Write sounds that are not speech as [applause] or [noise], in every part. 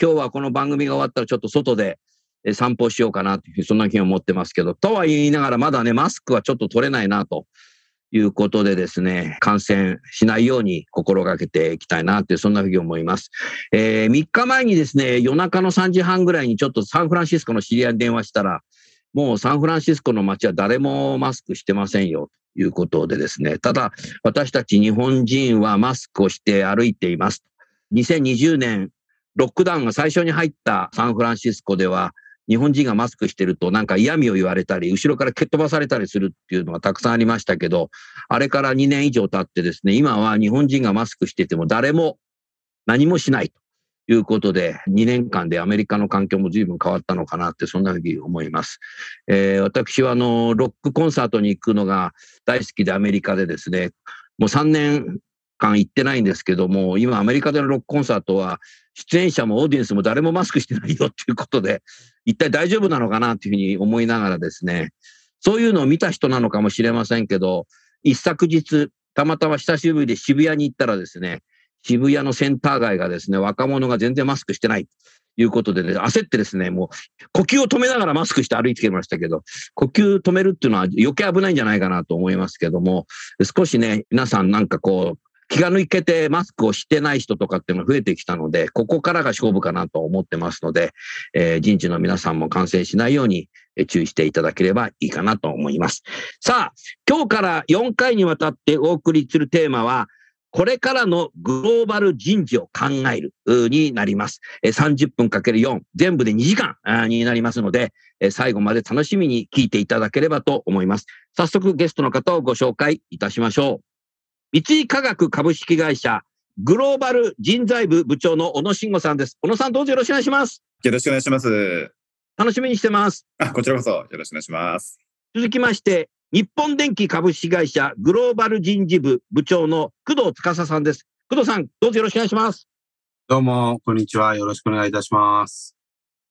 今日はこの番組が終わったらちょっと外で散歩しようかなというふうに、そんな気を持ってますけど、とは言いながらまだね、マスクはちょっと取れないなということでですね、感染しないように心がけていきたいなってそんなふうに思います。えー、3日前にですね、夜中の3時半ぐらいにちょっとサンフランシスコの知り合いに電話したら、もうサンフランシスコの街は誰もマスクしてませんよということでですね、ただ私たち日本人はマスクをして歩いています。2020年ロックダウンが最初に入ったサンフランシスコでは、日本人がマスクしてるとなんか嫌味を言われたり、後ろから蹴っ飛ばされたりするっていうのがたくさんありましたけど、あれから2年以上経ってですね、今は日本人がマスクしてても誰も何もしないということで、2年間でアメリカの環境も随分変わったのかなって、そんなふうに思います。えー、私はあの、ロックコンサートに行くのが大好きでアメリカでですね、もう3年間行ってないんですけども、今アメリカでのロックコンサートは出演者もオーディエンスも誰もマスクしてないよっていうことで、一体大丈夫なのかなっていうふうに思いながらですね、そういうのを見た人なのかもしれませんけど、一昨日、たまたま久しぶりで渋谷に行ったらですね、渋谷のセンター街がですね、若者が全然マスクしてないということでね、焦ってですね、もう呼吸を止めながらマスクして歩いてきましたけど、呼吸止めるっていうのは余計危ないんじゃないかなと思いますけども、少しね、皆さんなんかこう、気が抜けてマスクをしてない人とかっていうのが増えてきたので、ここからが勝負かなと思ってますので、えー、人事の皆さんも感染しないように注意していただければいいかなと思います。さあ、今日から4回にわたってお送りするテーマは、これからのグローバル人事を考えるになります。30分かける4、全部で2時間になりますので、最後まで楽しみに聞いていただければと思います。早速ゲストの方をご紹介いたしましょう。三井化学株式会社グローバル人材部部長の小野慎吾さんです。小野さんどうぞよろしくお願いします。よろしくお願いします。楽しみにしてます。あ、こちらこそよろしくお願いします。続きまして、日本電機株式会社グローバル人事部部長の工藤司さんです。工藤さん、どうぞよろしくお願いします。どうも、こんにちは。よろしくお願いいたします。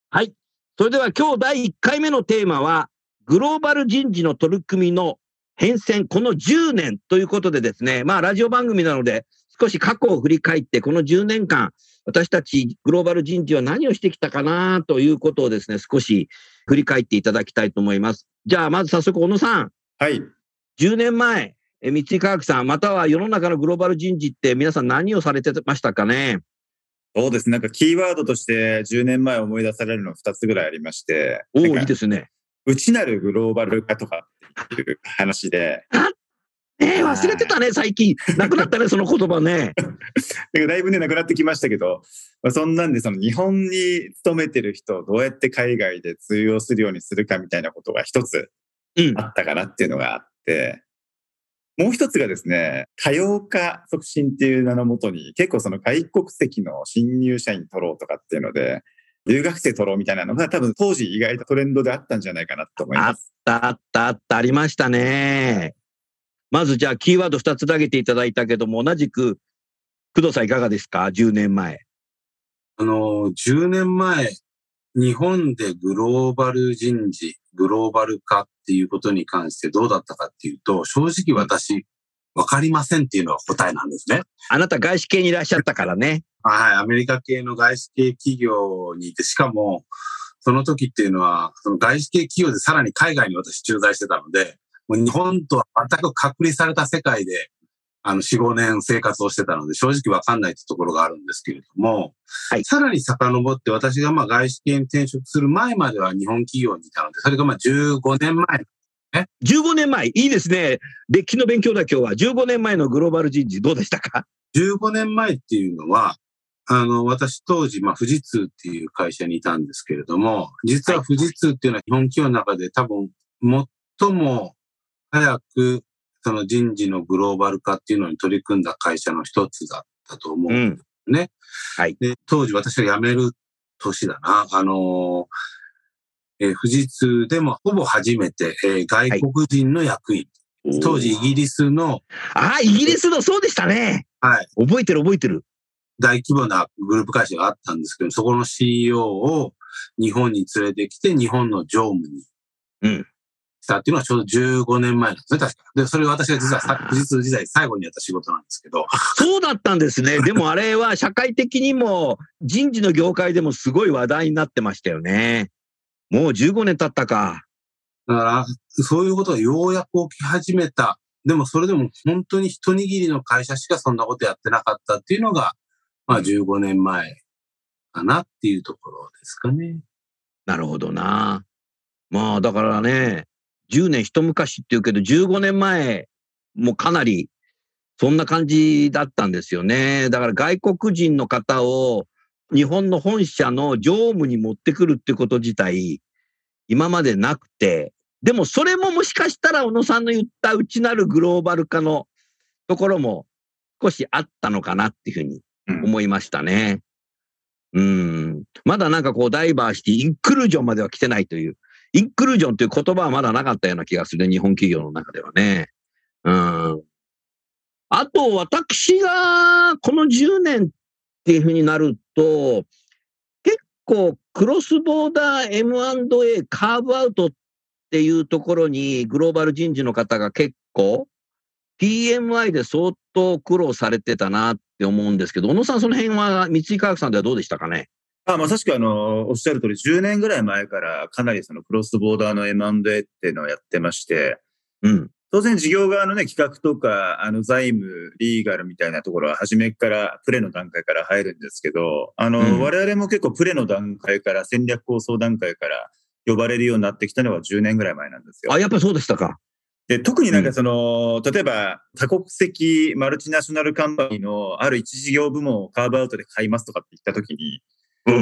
はい。それでは今日第1回目のテーマは、グローバル人事の取り組みの変遷、この10年ということでですね、まあ、ラジオ番組なので、少し過去を振り返って、この10年間、私たちグローバル人事は何をしてきたかなということをですね、少し振り返っていただきたいと思います。じゃあ、まず早速、小野さん。はい。10年前、三井科学さん、または世の中のグローバル人事って皆さん何をされてましたかね？そうです。なんかキーワードとして10年前思い出されるの2つぐらいありまして。おお、いいですね。内なるグローバル化とかっていう話で。[laughs] えー、忘れてたね、最近。なくなったね、その言葉ね。[laughs] だいぶね、なくなってきましたけど、まあ、そんなんで、その日本に勤めてる人をどうやって海外で通用するようにするかみたいなことが一つあったかなっていうのがあって、うん、もう一つがですね、多様化促進っていう名のもとに、結構その外国籍の新入社員取ろうとかっていうので、留学生取ろうみたいなのが多分当時意外とトレンドであったんじゃないかなと思います。あったあったあったありましたね。まずじゃあキーワード2つ投げていただいたけども、同じく工藤さんいかがですか ?10 年前。あの、10年前、日本でグローバル人事、グローバル化っていうことに関してどうだったかっていうと、正直私、わかりませんっていうのが答えなんですね。あなた外資系にいらっしゃったからね。はい、アメリカ系の外資系企業にいて、しかも、その時っていうのは、その外資系企業でさらに海外に私駐在してたので、もう日本とは全く隔離された世界で、あの、4、5年生活をしてたので、正直わかんないってところがあるんですけれども、はい、さらに遡って私がまあ外資系に転職する前までは日本企業にいたので、それがまあ15年前ね。15年前、いいですね。歴史の勉強だ今日は。15年前のグローバル人事どうでしたか ?15 年前っていうのは、あの、私当時、まあ、富士通っていう会社にいたんですけれども、実は富士通っていうのは日本企業の中で多分、最も早くその人事のグローバル化っていうのに取り組んだ会社の一つだったと思うんですね。うん、はい。で、当時私が辞める年だな。あのえー、富士通でもほぼ初めて、えー、外国人の役員。はい、当時イギリスの。ああ、イギリスの、そうでしたね。はい。覚えてる覚えてる。大規模なグループ会社があったんですけど、そこの CEO を日本に連れてきて、日本の常務に。うん。したっていうのはちょうど15年前なんですね、確か。で、それが私が実は富士通時代最後にやった仕事なんですけど。そうだったんですね。[laughs] でもあれは社会的にも人事の業界でもすごい話題になってましたよね。もう15年経ったか。だから、そういうことがようやく起き始めた。でもそれでも本当に一握りの会社しかそんなことやってなかったっていうのが、まあ15年前かなっていうところですかね。なるほどな。まあだからね、10年一昔って言うけど、15年前もかなりそんな感じだったんですよね。だから外国人の方を日本の本社の常務に持ってくるってこと自体、今までなくて、でもそれももしかしたら小野さんの言った内なるグローバル化のところも少しあったのかなっていうふうに思いましたね。うん。まだなんかこうダイバーシティ、インクルージョンまでは来てないというインクルージョンという言葉はまだなかったような気がする、日本企業の中ではね。うん。あと、私がこの10年っていうふうになると、結構クロスボーダー M&A カーブアウトっていうところにグローバル人事の方が結構 PMI で相当苦労されてたなって思うんですけど、小野さんその辺は三井化学さんではどうでしたかね？あまさしくあの、おっしゃる通り、10年ぐらい前からかなりそのクロスボーダーの M&A っていうのをやってまして、うん。当然事業側のね、企画とか、あの、財務、リーガルみたいなところは初めから、プレの段階から入るんですけど、あの、うん、我々も結構プレの段階から、戦略構想段階から呼ばれるようになってきたのは10年ぐらい前なんですよ。あ、やっぱそうでしたか。で、特になんかその、うん、例えば多国籍マルチナショナルカンパニーのある一事業部門をカーブアウトで買いますとかって言ったときに、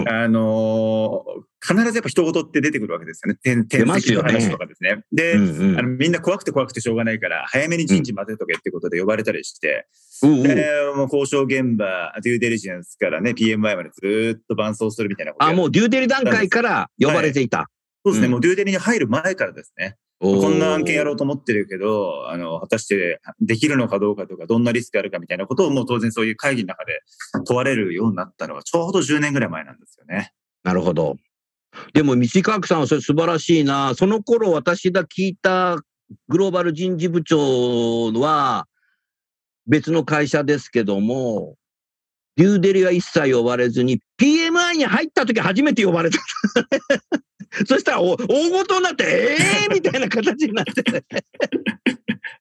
あのー、必ずやっぱ人事って出てくるわけですよね。天天石の話とかですね。で、うんうん、あの、みんな怖くて怖くてしょうがないから、早めに人事待てとけってことで呼ばれたりして、うん、で、もう交渉現場、デューデリジェンスからね、PMI までずっと伴走するみたいなことあ、もうデューデリ段階から呼ばれていた。はい、そうですね、うん、もうデューデリに入る前からですね。こんな案件やろうと思ってるけど、あの、果たしてできるのかどうかとか、どんなリスクあるかみたいなことをもう当然そういう会議の中で問われるようになったのはちょうど10年ぐらい前なんですよね。なるほど。でも、道川区さんはそれ素晴らしいな。その頃私が聞いたグローバル人事部長は別の会社ですけども、デューデリは一切呼ばれずに、PMI に入った時初めて呼ばれた。[laughs] そしたら大ごとになって、ええー、[laughs] みたいな形になって、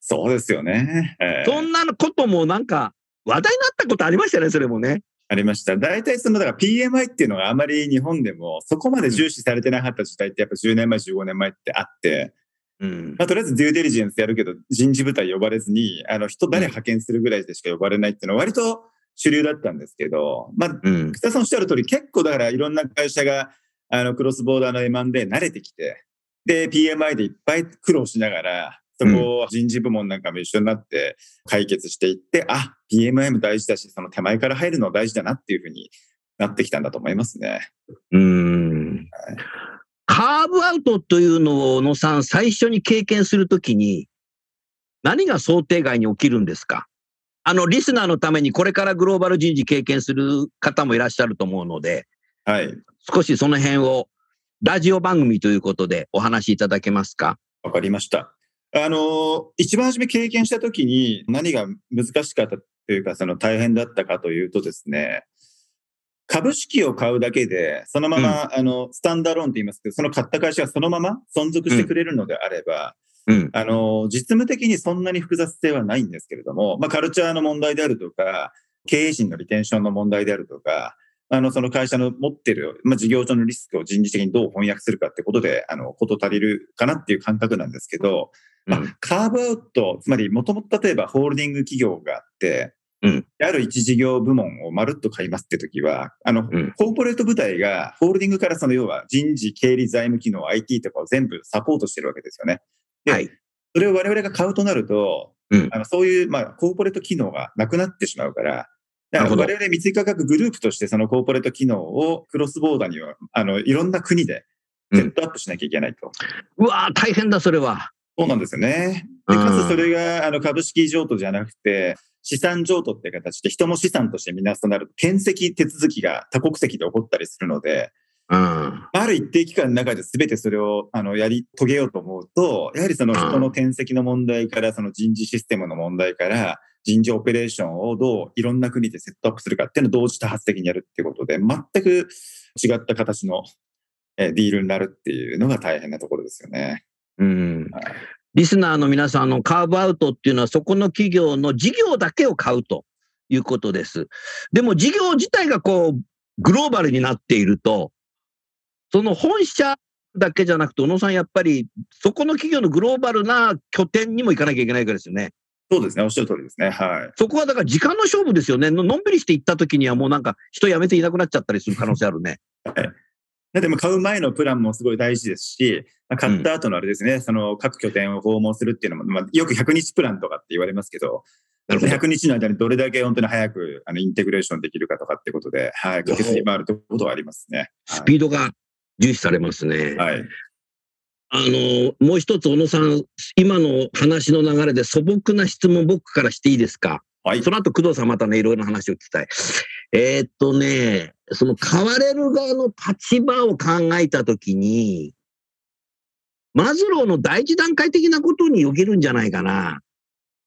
そうですよね。えー、そんなこともなんか話題になったことありましたね、それもね。ありました。大体その、だから PMI っていうのがあまり日本でもそこまで重視されてなかった時代ってやっぱ10年前、15年前ってあって、うん、まあ、とりあえずデューデリジェンスやるけど人事部隊呼ばれずに、あの人誰派遣するぐらいでしか呼ばれないっていうのは割と主流だったんですけど、まあ、うん、草さんおっしゃる通り結構だからいろんな会社があの、クロスボーダーの M&A 慣れてきて、で、PMI でいっぱい苦労しながら、そこを人事部門なんかも一緒になって解決していって、うん、あ、PMI も大事だし、その手前から入るの大事だなっていうふうになってきたんだと思いますね。うん。はい、カーブアウトというのを、野さん、最初に経験するときに、何が想定外に起きるんですか？あの、リスナーのためにこれからグローバル人事経験する方もいらっしゃると思うので、はい。少しその辺をラジオ番組ということでお話しいただけますか？わかりました。あの、一番初め経験したときに何が難しかったというか、その大変だったかというとですね、株式を買うだけで、そのまま、うん、あの、スタンダーローンと言いますけど、その買った会社がそのまま存続してくれるのであれば、うん、あの、実務的にそんなに複雑性はないんですけれども、まあ、カルチャーの問題であるとか、経営陣のリテンションの問題であるとか、あの、その会社の持ってる、まあ、事業上のリスクを人事的にどう翻訳するかってことで、あの、こと足りるかなっていう感覚なんですけど、まあ、カーブアウト、つまりもともと例えばホールディング企業があって、うん、ある一事業部門をまるっと買いますって時は、あの、うん、コーポレート部隊がホールディングからその要は人事、経理、財務機能、IT とかを全部サポートしてるわけですよね。で、はい、それを我々が買うとなると、うん、あのそういう、まあ、コーポレート機能がなくなってしまうから、だから我々三井価格グループとしてそのコーポレート機能をクロスボーダーには、あの、いろんな国でセットアップしなきゃいけないと。うわ大変だ、それは。そうなんですよね。で、かつそれが、あの、株式譲渡じゃなくて、資産譲渡って形で人も資産としてみなすとなると、転籍手続きが多国籍で起こったりするので、うん、ある一定期間の中で全てそれをあのやり遂げようと思うと、やはりその人の転籍の問題から、その人事システムの問題から、人事オペレーションをどういろんな国でセットアップするかっていうのを同時多発的にやるっていうことで、全く違った形のディールになるっていうのが大変なところですよね。うん。はいリスナーの皆さんのカーブアウトっていうのはそこの企業の事業だけを買うということです。でも事業自体がこうグローバルになっていると、その本社だけじゃなくて、小野さんやっぱりそこの企業のグローバルな拠点にも行かなきゃいけないからですよね。そうですね、おっしゃる通りですね。はい。そこはだから時間の勝負ですよね。のんびりして行った時にはもうなんか人辞めていなくなっちゃったりする可能性あるね。[laughs] はい。でも買う前のプランもすごい大事ですし、買った後のあれですね、うん、その各拠点を訪問するっていうのも、まあ、よく100日プランとかって言われますけど、ど100日の間にどれだけ本当に早くあのインテグレーションできるかとかってことで、はい、確実に回るということはありますね。スピードが重視されますね。はい。あの、もう一つ、小野さん、今の話の流れで素朴な質問僕からしていいですか？はい。その後、工藤さんまたね、いろいろな話を聞きたい。えー、っとね、その買われる側の立場を考えたときに、マズローの第一段階的なことによけるんじゃないかな。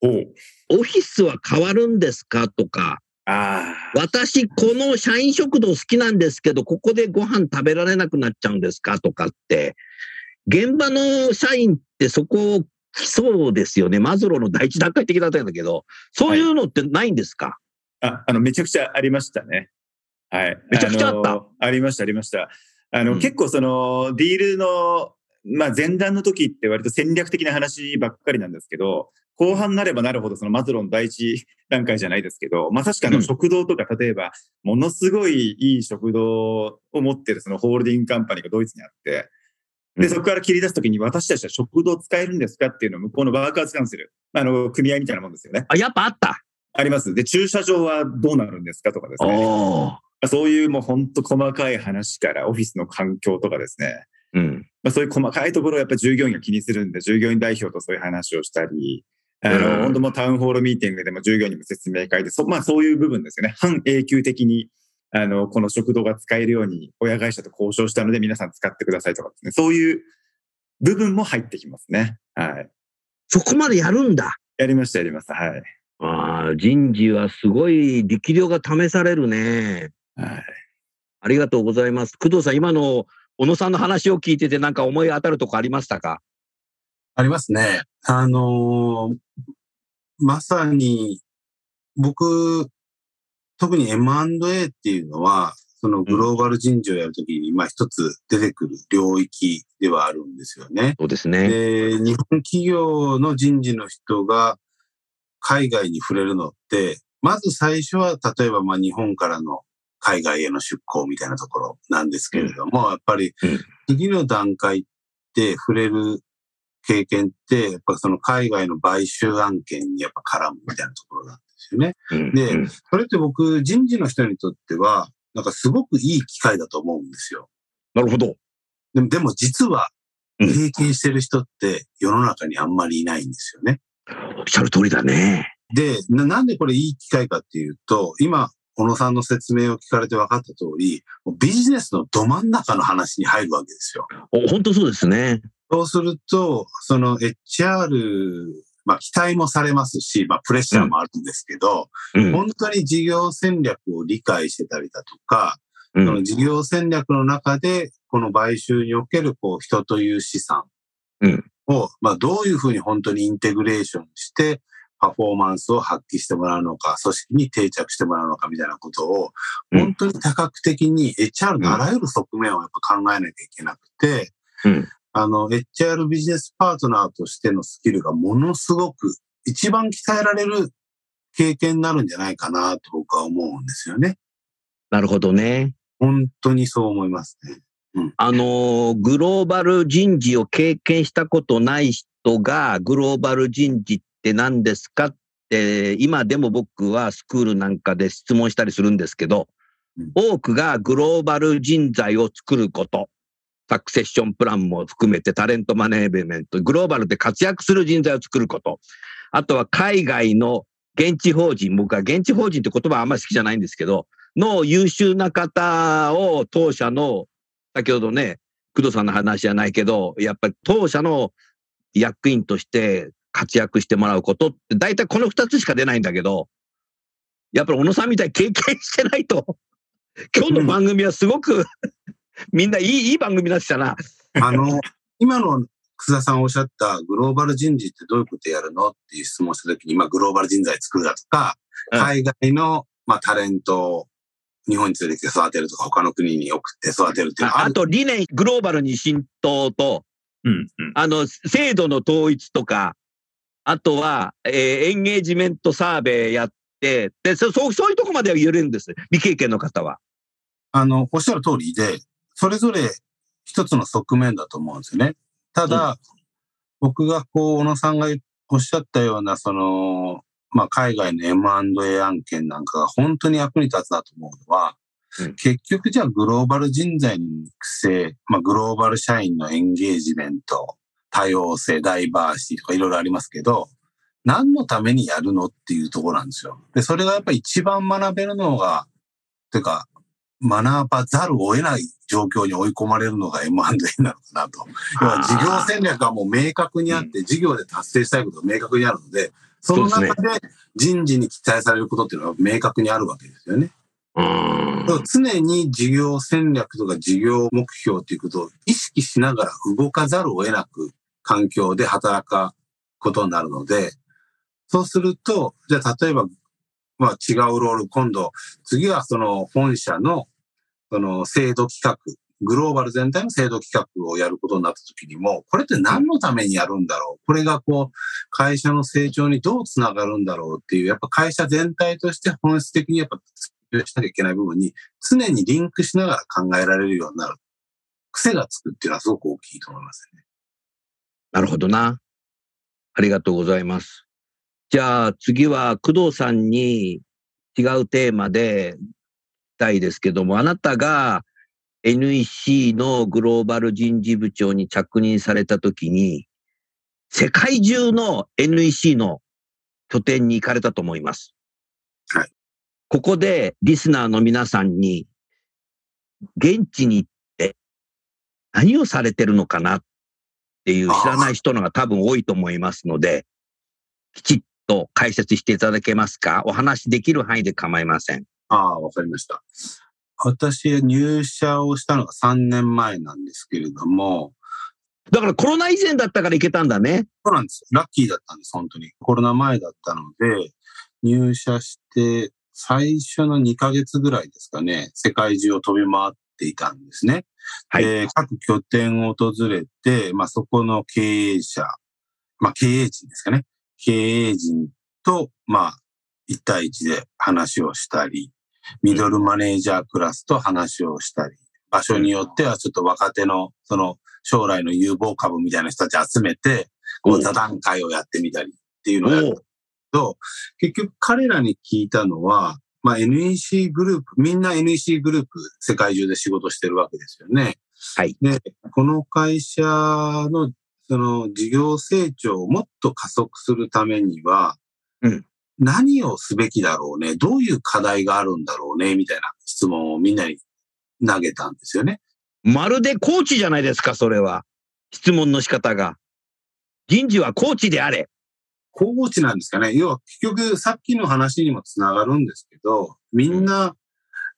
オフィスは変わるんですか？とか、私、この社員食堂好きなんですけど、ここでご飯食べられなくなっちゃうんですか？とかって、現場の社員ってそこをそうですよね。マズローの第一段階的だったんだけど、そういうのってないんですか、はい、あ、あの、めちゃくちゃありましたね。はい。めちゃくちゃあった？ありました、ありました。あの、うん、結構その、ディールの、まあ、前段の時って割と戦略的な話ばっかりなんですけど、後半になればなるほど、そのマズローの第一段階じゃないですけど、まさしくあの食堂とか、例えば、ものすごいいい食堂を持ってるそのホールディングカンパニーがドイツにあって、で、そこから切り出すときに私たちは食堂使えるんですかっていうのを向こうのワーカーズカウンセル、あの、組合みたいなもんですよね。あ、やっぱあったあります。で、駐車場はどうなるんですかとかですね。そういうもう本当細かい話からオフィスの環境とかですね。うん。まあ、そういう細かいところをやっぱり従業員が気にするんで、従業員代表とそういう話をしたり、あの、うん、本当もタウンホールミーティングでも従業員にも説明会で、そまあそういう部分ですよね。半永久的にあの、この食堂が使えるように親会社と交渉したので皆さん使ってくださいとかですね。そういう部分も入ってきますね。はい。そこまでやるんだ。やりました、やりました。はい。ああ、人事はすごい力量が試されるね。はい。ありがとうございます。工藤さん、今の小野さんの話を聞いてて、なんか思い当たるとこありましたか？ありますね。あのー、まさに、僕、特に M&A っていうのは、そのグローバル人事をやるときに、まあ一つ出てくる領域ではあるんですよね。そうですね。で、日本企業の人事の人が海外に触れるのって、まず最初は、例えばまあ日本からの海外への出向みたいなところなんですけれども、うん、やっぱり次の段階って触れる経験って、やっぱその海外の買収案件にやっぱ絡むみたいなところなんですよね。うん、で、それって僕、人事の人にとっては、なんかすごくいい機会だと思うんですよ。なるほど。でも、でも実は、経験してる人って世の中にあんまりいないんですよね。おっしゃる通りだね。でな、なんでこれいい機会かっていうと、今、小野さんの説明を聞かれて分かった通り、ビジネスのど真ん中の話に入るわけですよ。本当そうですね。そうすると、その HR まあ期待もされますし、まあプレッシャーもあるんですけど、うん、本当に事業戦略を理解してたりだとか、うん、その事業戦略の中で、この買収におけるこう人という資産を、まあ、どういうふうに本当にインテグレーションして、パフォーマンスを発揮してもらうのか、組織に定着してもらうのかみたいなことを、本当に多角的に HR のあらゆる側面をやっぱ考えなきゃいけなくて、うん、あの、HR ビジネスパートナーとしてのスキルがものすごく一番鍛えられる経験になるんじゃないかなと僕は思うんですよね。なるほどね。本当にそう思いますね。うん、あの、グローバル人事を経験したことない人が、グローバル人事って何ですかって、今でも僕はスクールなんかで質問したりするんですけど、うん、多くがグローバル人材を作ること、サクセッションプランも含めてタレントマネージメント、グローバルで活躍する人材を作ること、あとは海外の現地法人、僕は現地法人って言葉あんまり好きじゃないんですけど、の優秀な方を当社の、先ほどね、工藤さんの話じゃないけど、やっぱり当社の役員として活躍してもらうことって、大体この二つしか出ないんだけど、やっぱり小野さんみたいに経験してないと、[laughs] 今日の番組はすごくみんないいいい番組だったな。あの、今の楠田さんおっしゃったグローバル人事ってどういうことやるのっていう質問したときに、まあグローバル人材作るだとか、海外の、まあ、タレントを日本に連れてきて育てるとか、他の国に送って育てるっていうあと理念、グローバルに浸透と、うんうん、あの、制度の統一とか、あとは、えー、エンゲージメントサーベイやって、で、そそうそういうとこまでは言えるんです。未経験の方は。あの、おっしゃる通りで、それぞれ一つの側面だと思うんですよね。ただ、うん、僕がこう、小野さんがおっしゃったような、その、まあ、海外の M&A 案件なんかが本当に役に立つなと思うのは、うん、結局じゃあグローバル人材の育成、まあ、グローバル社員のエンゲージメント、多様性、ダイバーシティとかいろいろありますけど、何のためにやるのっていうところなんですよ。で、それがやっぱり一番学べるのが、てか、学ばざるを得ない状況に追い込まれるのが M&A なのかなと。要は事業戦略がもう明確にあって、事業で達成したいことが明確にあるので、その中で人事に期待されることっていうのは明確にあるわけですよね。常に事業戦略とか事業目標ということを意識しながら動かざるを得なく環境で働くことになるので、そうすると、じゃあ例えば、まあ違うロール、今度、次はその本社のその制度企画、グローバル全体の制度企画をやることになった時にも、これって何のためにやるんだろう？これがこう、会社の成長にどうつながるんだろうっていう、やっぱ会社全体として本質的にやっぱしなきゃいけない部分に常にリンクしながら考えられるようになる。癖がつくっていうのはすごく大きいと思いますね。なるほどな。ありがとうございます。じゃあ次は工藤さんに違うテーマでたいですけども、あなたが NEC のグローバル人事部長に着任されたときに、世界中の NEC の拠点に行かれたと思います。はい。ここでリスナーの皆さんに、現地に行って何をされてるのかなっていう知らない人のが多分多いと思いますので、きちっと解説していただけますか？お話できる範囲で構いません。ああ、わかりました。私、入社をしたのが3年前なんですけれども。だからコロナ以前だったから行けたんだね。そうなんです。ラッキーだったんです、本当に。コロナ前だったので、入社して最初の2ヶ月ぐらいですかね、世界中を飛び回っていたんですね。はい。え各拠点を訪れて、まあそこの経営者、まあ経営陣ですかね。経営陣と、まあ1対1で話をしたり、ミドルマネージャークラスと話をしたり、場所によってはちょっと若手の、その将来の有望株みたいな人たち集めて、こう座談会をやってみたりっていうのをやると、結局彼らに聞いたのは、まあ NEC グループ、みんな NEC グループ世界中で仕事してるわけですよね。はい。で、この会社のその事業成長をもっと加速するためには、うん、何をすべきだろうね、どういう課題があるんだろうね、みたいな質問をみんなに投げたんですよね。まるでコーチじゃないですか、それは。質問の仕方が。人事はコーチであれ。コーチなんですかね。要は結局さっきの話にもつながるんですけど、みんな、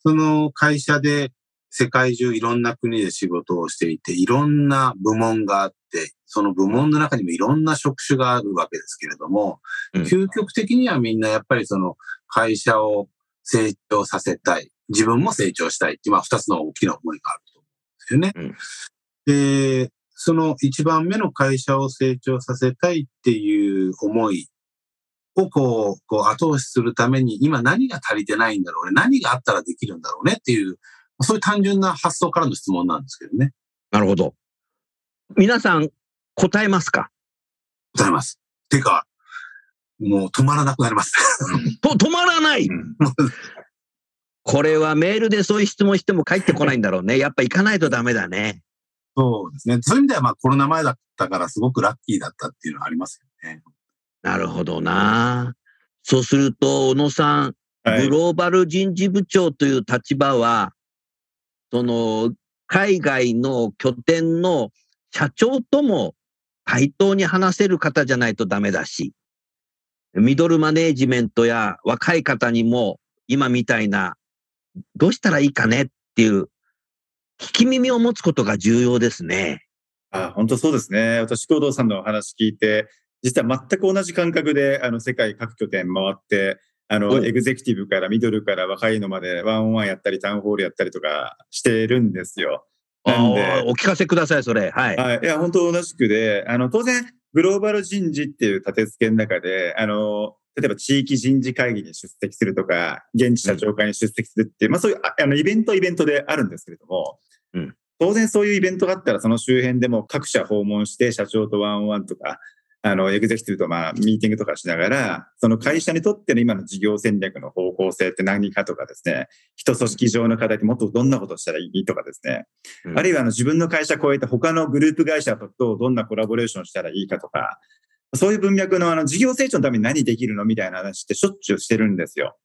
その会社で世界中いろんな国で仕事をしていて、いろんな部門があって、その部門の中にもいろんな職種があるわけですけれども、うん、究極的にはみんなやっぱりその会社を成長させたい、自分も成長したいってまあ二つの大きな思いがあると思うんですよね。うん、で、その一番目の会社を成長させたいっていう思いをこう、こう後押しするために今何が足りてないんだろうね、何があったらできるんだろうねっていうそういう単純な発想からの質問なんですけどね。なるほど。皆さん、答えますか？答えます。てか、もう止まらなくなります。[laughs] と、止まらない、うん、[laughs] これはメールでそういう質問しても返ってこないんだろうね。[laughs] やっぱ行かないとダメだね。そうですね。そういう意味ではまあコロナ前だったからすごくラッキーだったっていうのはありますよね。なるほどな。そうすると、小野さん、はい、グローバル人事部長という立場は、その、海外の拠点の社長とも対等に話せる方じゃないとダメだし、ミドルマネージメントや若い方にも今みたいな、どうしたらいいかね？っていう、聞き耳を持つことが重要ですね。あ本当そうですね。私、工藤さんのお話聞いて、実は全く同じ感覚で、あの、世界各拠点回って、あの、エグゼクティブからミドルから若いのまでワンオンワンやったりタウンホールやったりとかしてるんですよ。なんで。お聞かせください、それ。はい。はい。いや、本当同じくで、あの、当然、グローバル人事っていう立て付けの中で、あの、例えば地域人事会議に出席するとか、現地社長会に出席するっていう、うん、まあそういうあのイベントイベントであるんですけれども、うん、当然そういうイベントがあったらその周辺でも各社訪問して社長とワンオンワンとか、あの、エグゼクティブとまあ、ミーティングとかしながら、その会社にとっての今の事業戦略の方向性って何かとかですね、人組織上の課題ってもっとどんなことをしたらいいとかですね、うん、あるいはあの自分の会社を超えて他のグループ会社とどんなコラボレーションしたらいいかとか、そういう文脈のあの事業成長のために何できるのみたいな話ってしょっちゅうしてるんですよ。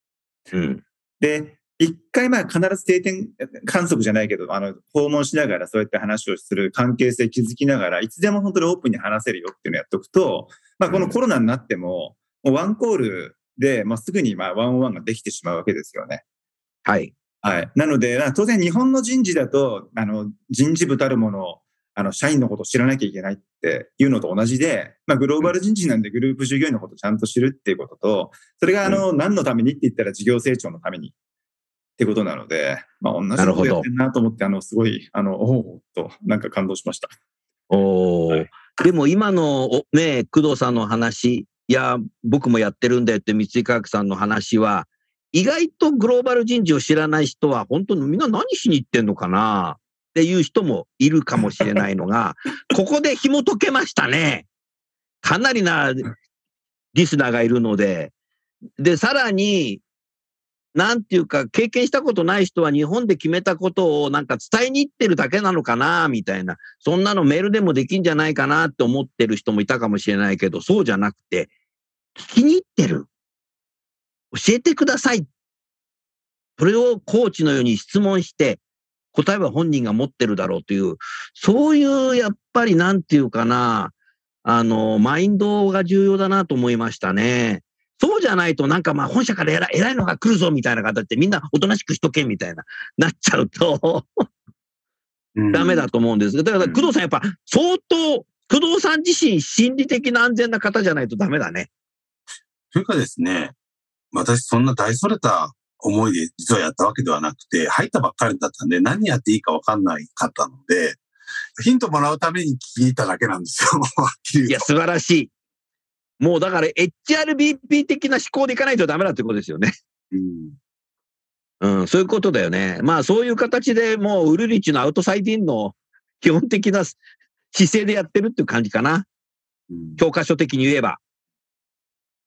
うん、で、一回まあ必ず定点観測じゃないけど、あの、訪問しながらそうやって話をする関係性築きながら、いつでも本当にオープンに話せるよっていうのをやっておくと、まあこのコロナになっても、もうワンコールで、まあすぐにまあワンオンワンができてしまうわけですよね。はい。はい。なので、当然日本の人事だと、あの、人事部たるものあの、社員のことを知らなきゃいけないっていうのと同じで、まあ、グローバル人事なんでグループ従業員のことをちゃんと知るっていうことと、それが、あの、何のためにって言ったら事業成長のためにってことなので、まあ、同じことやってるなと思って、あの、すごい、あの、おおと、なんか感動しました。おお、はい、でも今のね、工藤さんの話、いや、僕もやってるんだよって三井化学さんの話は、意外とグローバル人事を知らない人は、本当にみんな何しに行ってんのかなっていう人もいるかもしれないのが、[laughs] ここで紐解けましたね。かなりなリスナーがいるので、で、さらに、なんていうか、経験したことない人は日本で決めたことをなんか伝えに行ってるだけなのかな、みたいな。そんなのメールでもできんじゃないかなって思ってる人もいたかもしれないけど、そうじゃなくて、聞きに行ってる。教えてください。それをコーチのように質問して、答えは本人が持ってるだろうという、そういうやっぱりなんていうかな、あの、マインドが重要だなと思いましたね。そうじゃないと、なんかまあ本社から偉い偉いのが来るぞみたいな形でみんなおとなしくしとけみたいな、なっちゃうとダメだと思うんですだから工藤さんやっぱ相当、工藤さん自身心理的な安全な方じゃないとダメだね。というかですね、私そんな大それた思いで実はやったわけではなくて、入ったばっかりだったんで何やっていいかわかんないかったので、ヒントもらうために聞いただけなんですよ。いや、素晴らしい。もうだから HRBP 的な思考でいかないとダメだってことですよね。うん。うん、そういうことだよね。まあそういう形でもうウルリッチのアウトサイディンの基本的な姿勢でやってるっていう感じかな。うん、教科書的に言えば。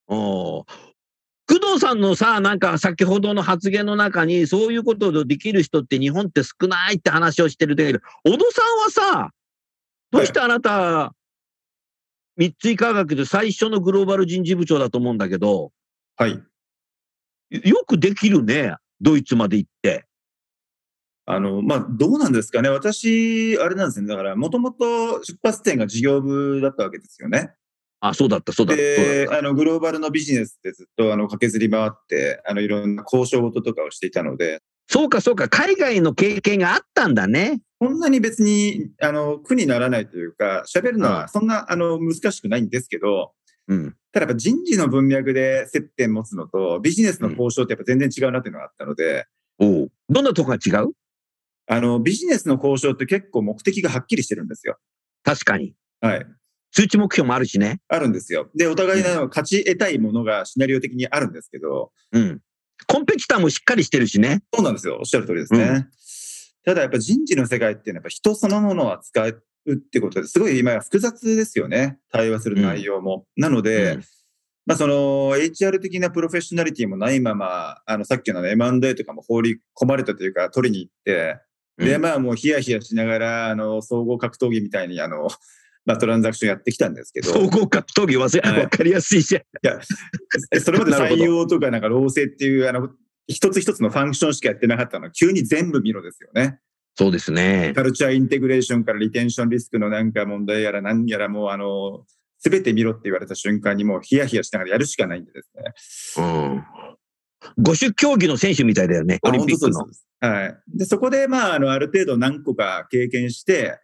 お工藤さんのさ、なんか先ほどの発言の中に、そういうことをできる人って日本って少ないって話をしてるけど、小野さんはさ、どうしてあなた、三井化学で最初のグローバル人事部長だと思うんだけど、はい。よくできるね、ドイツまで行って。あの、まあ、どうなんですかね。私、あれなんですね。だから、もともと出発点が事業部だったわけですよね。あ、そうだった、そうだった。で、あの、グローバルのビジネスでずっと、あの、駆けずり回って、あの、いろんな交渉事とかをしていたので、そうか、そうか。海外の経験があったんだね。こんなに別に、あの、苦にならないというか、喋るのはそんな、あの、難しくないんですけど、うん、ただやっぱ人事の文脈で接点持つのと、ビジネスの交渉ってやっぱ全然違うなっていうのがあったので。うん、おどんなとこが違う？あの、ビジネスの交渉って結構目的がはっきりしてるんですよ。確かに。はい。数値目標もあるしね。あるんですよ。で、お互いの勝ち得たいものがシナリオ的にあるんですけど。うん。コンペティターもしっかりしてるしね。そうなんですよ。おっしゃる通りですね。うん、ただやっぱ人事の世界っていうのはやっぱ人そのものを扱うってことですごい今複雑ですよね。対話する内容も。うん、なので、うん、まあその HR 的なプロフェッショナリティもないまま、あのさっきの M&A とかも放り込まれたというか取りに行って、で、まあもうヒヤヒヤしながら、あの、総合格闘技みたいに、あの、まあ、トランザクションやってきたんですけど。総合格闘技わせ、わかりやすいじゃん。いや、それまで採用とかなんか労政っていう、あの、一つ一つのファンクションしかやってなかったの急に全部見ろですよね。そうですね。カルチャーインテグレーションからリテンションリスクのなんか問題やら何やらもうあの、すべて見ろって言われた瞬間にもうヒヤヒヤしながらやるしかないんでですね。うん。五種競技の選手みたいだよね、オリンピックの。はい。で、そこで、まあ、あの、ある程度何個か経験して、あ、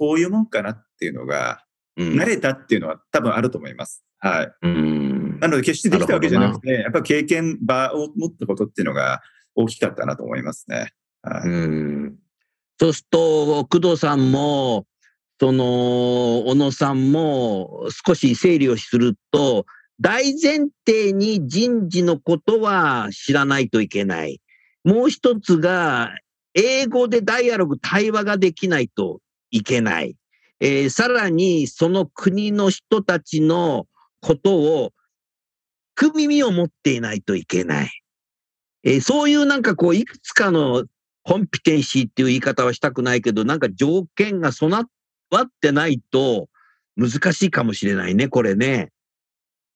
こういうもんかなっていうのが、慣れたっていうのは多分あると思います。はい。うん。なので決してできたわけじゃなくて、やっぱ経験場を持ったことっていうのが大きかったなと思いますね。はい。うん。そうすると、工藤さんも、その、小野さんも少し整理をすると、大前提に人事のことは知らないといけない。もう一つが、英語でダイアログ、対話ができないといけない。えー、さらに、その国の人たちのことを、く耳を持っていないといけない。えー、そういうなんかこう、いくつかのコンピテンシーっていう言い方はしたくないけど、なんか条件が備わってないと難しいかもしれないね、これね。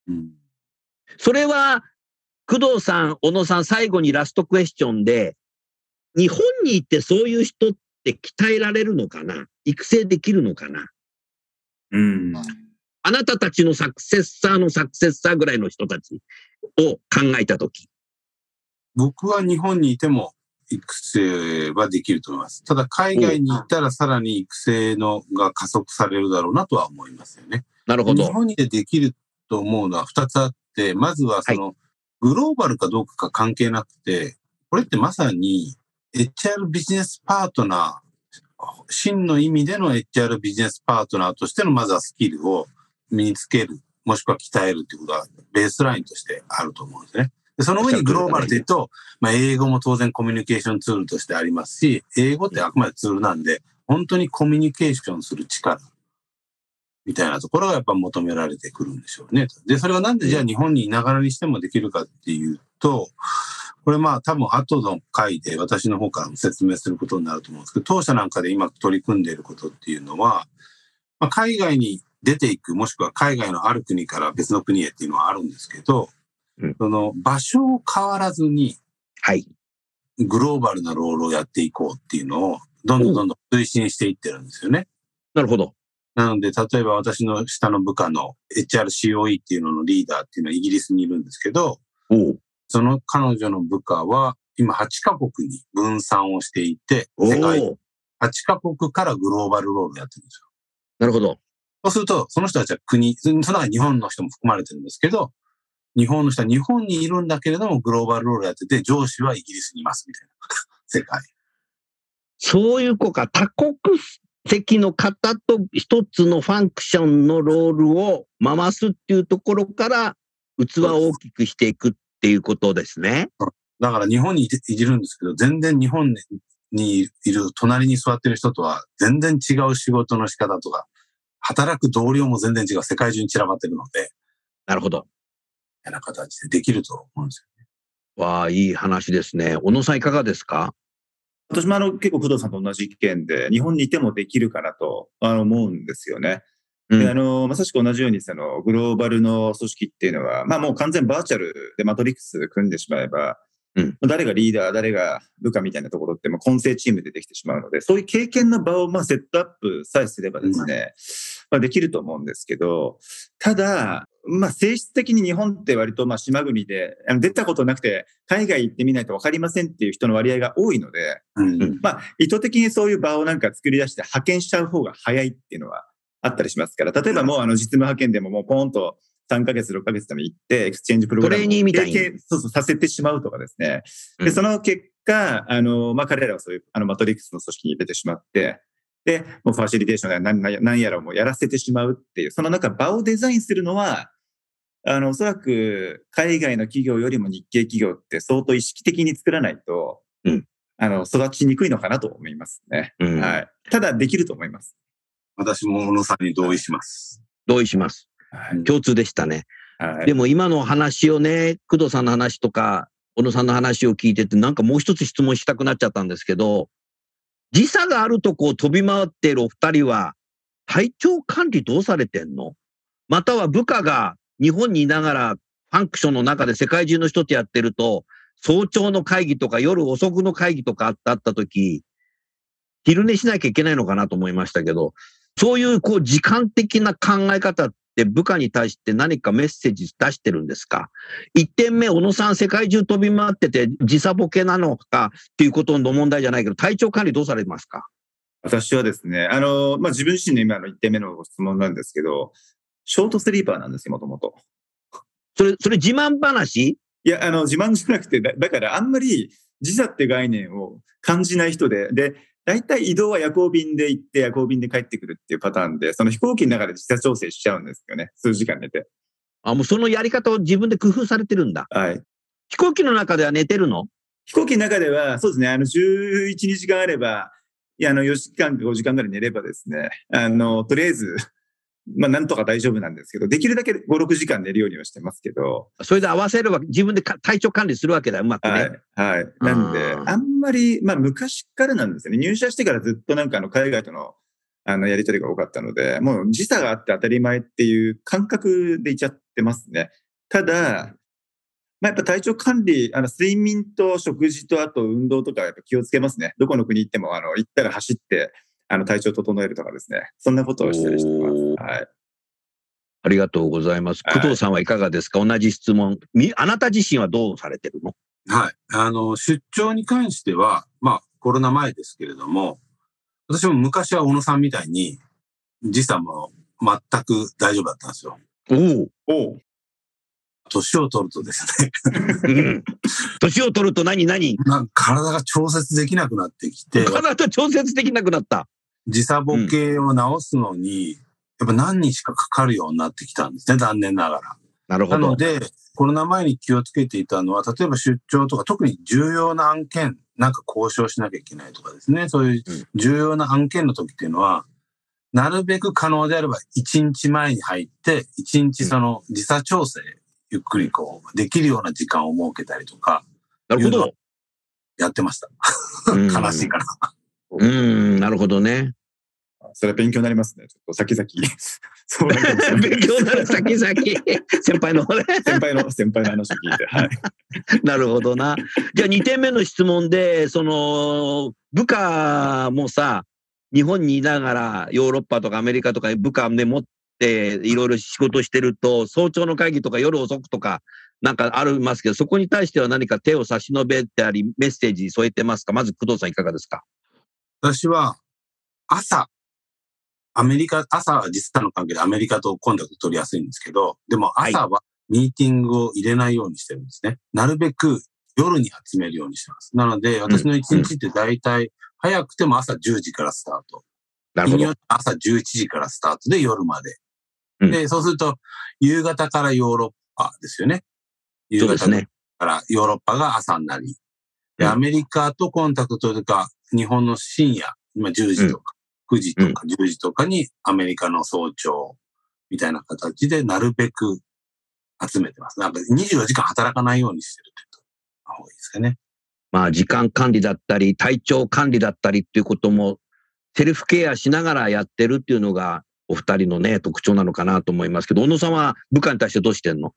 うん、それは、工藤さん、小野さん、最後にラストクエスチョンで、日本に行ってそういう人って鍛えられるのかな？育成できるのかな？うん。あなたたちのサクセッサーのサクセッサーぐらいの人たちを考えたとき。僕は日本にいても育成はできると思います。ただ海外に行ったらさらに育成のが加速されるだろうなとは思いますよね。なるほど。日本にでできると思うのは2つあって、まずはその、グローバルかどうかか関係なくて、これってまさに HR ビジネスパートナー、真の意味での HR ビジネスパートナーとしてのまずはスキルを身につける、もしくは鍛えるということがベースラインとしてあると思うんですね。でその上にグローバルというと、まあ、英語も当然コミュニケーションツールとしてありますし、英語ってあくまでツールなんで、本当にコミュニケーションする力みたいなところがやっぱ求められてくるんでしょうね。で、それはなんでじゃあ日本にいながらにしてもできるかっていうと、これまあ多分後の回で私の方からも説明することになると思うんですけど、当社なんかで今取り組んでいることっていうのは、まあ、海外に出ていく、もしくは海外のある国から別の国へっていうのはあるんですけど、うん、その場所を変わらずに、はい。グローバルなロールをやっていこうっていうのを、どんどんどんどん推進していってるんですよね。なるほど。なので、例えば私の下の部下の HRCOE っていうののリーダーっていうのはイギリスにいるんですけど、その彼女の部下は今8カ国に分散をしていて、世界8カ国からグローバルロールやってるんですよ。なるほど。そうすると、その人たちは国、その中に日本の人も含まれてるんですけど、日本の人は日本にいるんだけれども、グローバルロールやってて、上司はイギリスにいますみたいな [laughs] 世界。そういう子か、多国席の方と一つのファンクションのロールを回すっていうところから器を大きくしていくっていうことですね。だから日本にいるんですけど、全然日本にいる隣に座ってる人とは全然違う仕事の仕方とか、働く同僚も全然違う。世界中に散らばってるので。なるほど。みたいな形でできると思うんですよね。わあ、いい話ですね。小野さんいかがですか？私もあの結構工藤さんと同じ意見で、日本にいてもできるかなとあの思うんですよね。であのまさしく同じようにそのグローバルの組織っていうのは、まあ、もう完全バーチャルでマトリックス組んでしまえば、うん、誰がリーダー、誰が部下みたいなところって、まあ、混成チームでできてしまうので、そういう経験の場をまあセットアップさえすればですね、うん、まあ、できると思うんですけど、ただ、まあ、性質的に日本って割とまあ島国で、あの出たことなくて、海外行ってみないと分かりませんっていう人の割合が多いので、うん、まあ、意図的にそういう場をなんか作り出して派遣しちゃう方が早いっていうのはあったりしますから、例えばもうあの実務派遣でももうポンと3ヶ月、6ヶ月でも行って、エクスチェンジプログラムを経験そうそうさせてしまうとかですね。で、その結果、あの、まあ、彼らはそういう、あの、マトリックスの組織に出てしまって、で、もうファシリテーションや何何やらもやらせてしまうっていう、その中場をデザインするのは、あの、おそらく海外の企業よりも日系企業って相当意識的に作らないと、うん、あの、育ちにくいのかなと思いますね。うん、はい。ただ、できると思います。私も小野さんに同意します。同意します。はい、共通でしたね。はい、でも今の話をね、工藤さんの話とか、小野さんの話を聞いてて、なんかもう一つ質問したくなっちゃったんですけど、時差があるとこを飛び回っているお二人は、体調管理どうされてんの？または部下が日本にいながらファンクションの中で世界中の人とやってると、早朝の会議とか夜遅くの会議とかあった時、昼寝しなきゃいけないのかなと思いましたけど、そういうこう時間的な考え方って部下に対して何かメッセージ出してるんですか？一点目、小野さん世界中飛び回ってて時差ボケなのか？っていうことの問題じゃないけど、体調管理どうされますか？私はですね、あの、まあ、自分自身の今の一点目のご質問なんですけど、ショートスリーパーなんですよ、もともと。それ、それ自慢話？いや、あの、自慢じゃなくて、だだからあんまり時差って概念を感じない人で、で、大体移動は夜行便で行って夜行便で帰ってくるっていうパターンで、その飛行機の中で時差調整しちゃうんですよね。数時間寝て。あ、もうそのやり方を自分で工夫されてるんだ。はい。飛行機の中では寝てるの？飛行機の中では、そうですね、あの、11、2時間あれば、いや、あの、4時間か5時間ぐらい寝ればですね、あの、とりあえず、まあ、なんとか大丈夫なんですけど、できるだけ5、6時間寝るようにはしてますけど。それで合わせるわけ、自分で体調管理するわけだ、うまくね。はい。はい。なんで、あんまり、まあ、昔からなんですよね。入社してからずっとなんかあの、海外との、あの、やりとりが多かったので、もう時差があって当たり前っていう感覚でいちゃってますね。ただ、まあ、やっぱ体調管理、あの、睡眠と食事とあと運動とかやっぱ気をつけますね。どこの国行っても、あの、行ったら走って、あの、体調整えるとかですね。そんなことをしたりしてます。はい。ありがとうございます。工藤さんはいかがですか？同じ質問。あなた自身はどうされてるの？はい。あの、出張に関しては、まあ、コロナ前ですけれども、私も昔は小野さんみたいに、時差も全く大丈夫だったんですよ。おお。年を取るとですね年を取ると何何？なん体が調節できなくなってきて。体調節できなくなった。時差ボケを治すのに、やっぱ何日かかかるようになってきたんですね、残念ながら。なるほど。なので、コロナ前に気をつけていたのは、例えば出張とか、特に重要な案件、なんか交渉しなきゃいけないとかですね、そういう重要な案件の時っていうのは、なるべく可能であれば1日前に入って、1日その時差調整、ゆっくりこう、できるような時間を設けたりとか。なるほど。やってました。悲しいから。うん、なるほどね。それは勉強になりますね。ちょっと先々。[laughs] そう勉強になる先々。[laughs] 先輩の先輩の、先輩の話を聞いて。はい。[laughs] なるほどな。じゃあ2点目の質問で、その、部下もさ、日本にいながらヨーロッパとかアメリカとか部下で持っていろいろ仕事してると、早朝の会議とか夜遅くとか、なんかありますけど、そこに対しては何か手を差し伸べてあり、メッセージ添えてますか？まず工藤さんいかがですか？私は朝アメリカ、朝は実際の関係でアメリカとコンタクト取りやすいんですけど、でも朝はミーティングを入れないようにしてるんですね。なるべく夜に集めるようにしてます。なので、私の一日って大体、早くても朝10時からスタート。なるほど。朝11時からスタートで夜まで。で、そうすると、夕方からヨーロッパですよね。夕方からヨーロッパが朝になり。で、アメリカとコンタクトとか、日本の深夜、今10時とか、9時とか10時とかにアメリカの早朝みたいな形でなるべく集めてます。なんか24時間働かないようにしてるって言った方がいいですかね。まあ時間管理だったり、体調管理だったりっていうことも、セルフケアしながらやってるっていうのが、お二人のね、特徴なのかなと思いますけど、小野さんは部下に対してどうしてんの？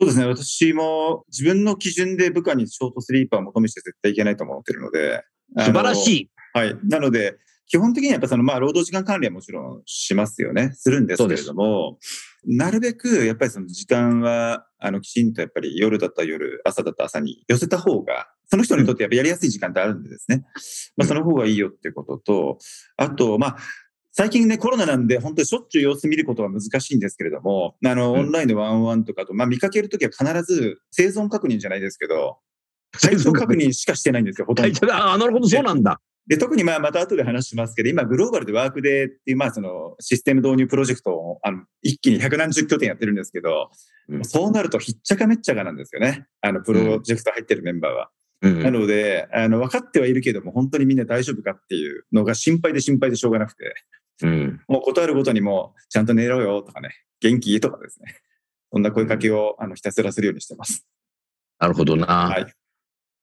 そうですね。私も自分の基準で部下にショートスリーパーを求めて絶対いけないと思ってるので。素晴らしい。はい。なので、基本的にはやっぱその、まあ、労働時間管理はもちろんしますよね。するんですけれども、なるべくやっぱりその時間は、あの、きちんとやっぱり夜だったら夜、朝だったら朝に寄せた方が、その人にとってやっぱやりやすい時間ってあるんでですね。まあ、その方がいいよっていうことと、あと、まあ、最近ね、コロナなんで、本当にしょっちゅう様子見ることは難しいんですけれども、あの、オンラインのワンワンとかと、まあ、見かけるときは必ず生存確認じゃないですけど、体調確認しかしてないんですよ、ほとんど。あ、なるほど、そうなんだ。で、特にまあ、また後で話しますけど、今、グローバルでワークデーっていう、まあ、その、システム導入プロジェクトを、あの、一気に百何十拠点やってるんですけど、うん、そうなるとひっちゃかめっちゃかなんですよね。あの、プロジェクト入ってるメンバーは。うん、なので、あの、分かってはいるけども、本当にみんな大丈夫かっていうのが心配で心配でしょうがなくて、うん、もう断るごとにも、ちゃんと寝ろよとかね、元気？とかですね。そんな声かけを、あの、ひたすらするようにしてます。なるほどな。はい。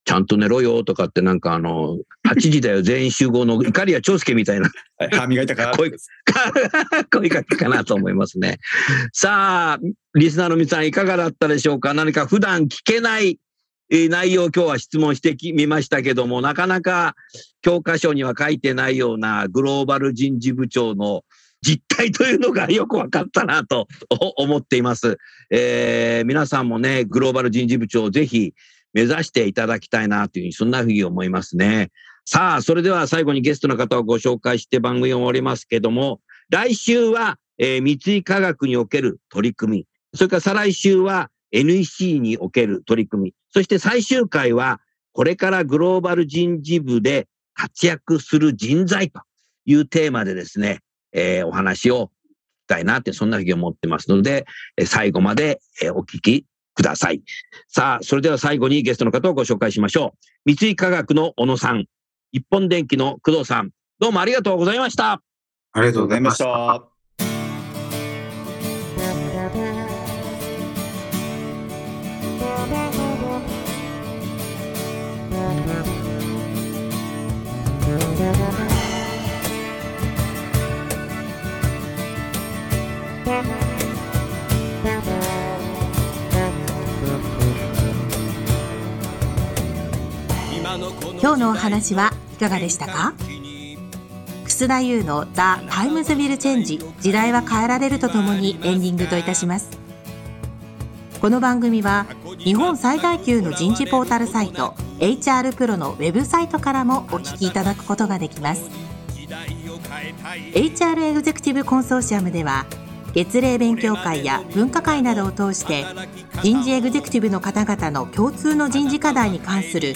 ちゃんと寝ろよとかってなんかあの、8時だよ全員集合の怒りや長介みたいな。はい、歯磨いたか声、声かけかなと思いますね。さあ、リスナーの皆さんいかがだったでしょうか？何か普段聞けない内容を今日は質問してみましたけども、なかなか教科書には書いてないようなグローバル人事部長の実態というのが [laughs] よく分かったなと思っています。えー、皆さんもね、グローバル人事部長ぜひ目指していただきたいなというふうに、そんなふうに思いますね。さあ、それでは最後にゲストの方をご紹介して番組を終わりますけども、来週は、えー、三井科学における取り組み、それから再来週は NEC における取り組み、そして最終回は、これからグローバル人事部で活躍する人材というテーマでですね、えー、お話を聞きたいなって、そんなふうに思ってますので、最後まで、お聞きください。さあ、それでは最後にゲストの方をご紹介しましょう。三井科学の小野さん、一本電機の工藤さん、どうもありがとうございました。ありがとうございました。今日のお話はいかがでしたか？楠田祐の「 The Times Will Change 時代は変えられる」とともにエンディングといたします。この番組は日本最大級の人事ポータルサイト HR プロのウェブサイトからもお聞きいただくことができます。HR エグゼクティブコンソーシアムでは月例勉強会や分科会などを通して人事エグゼクティブの方々の共通の人事課題に関する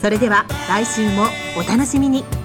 それでは来週もお楽しみに。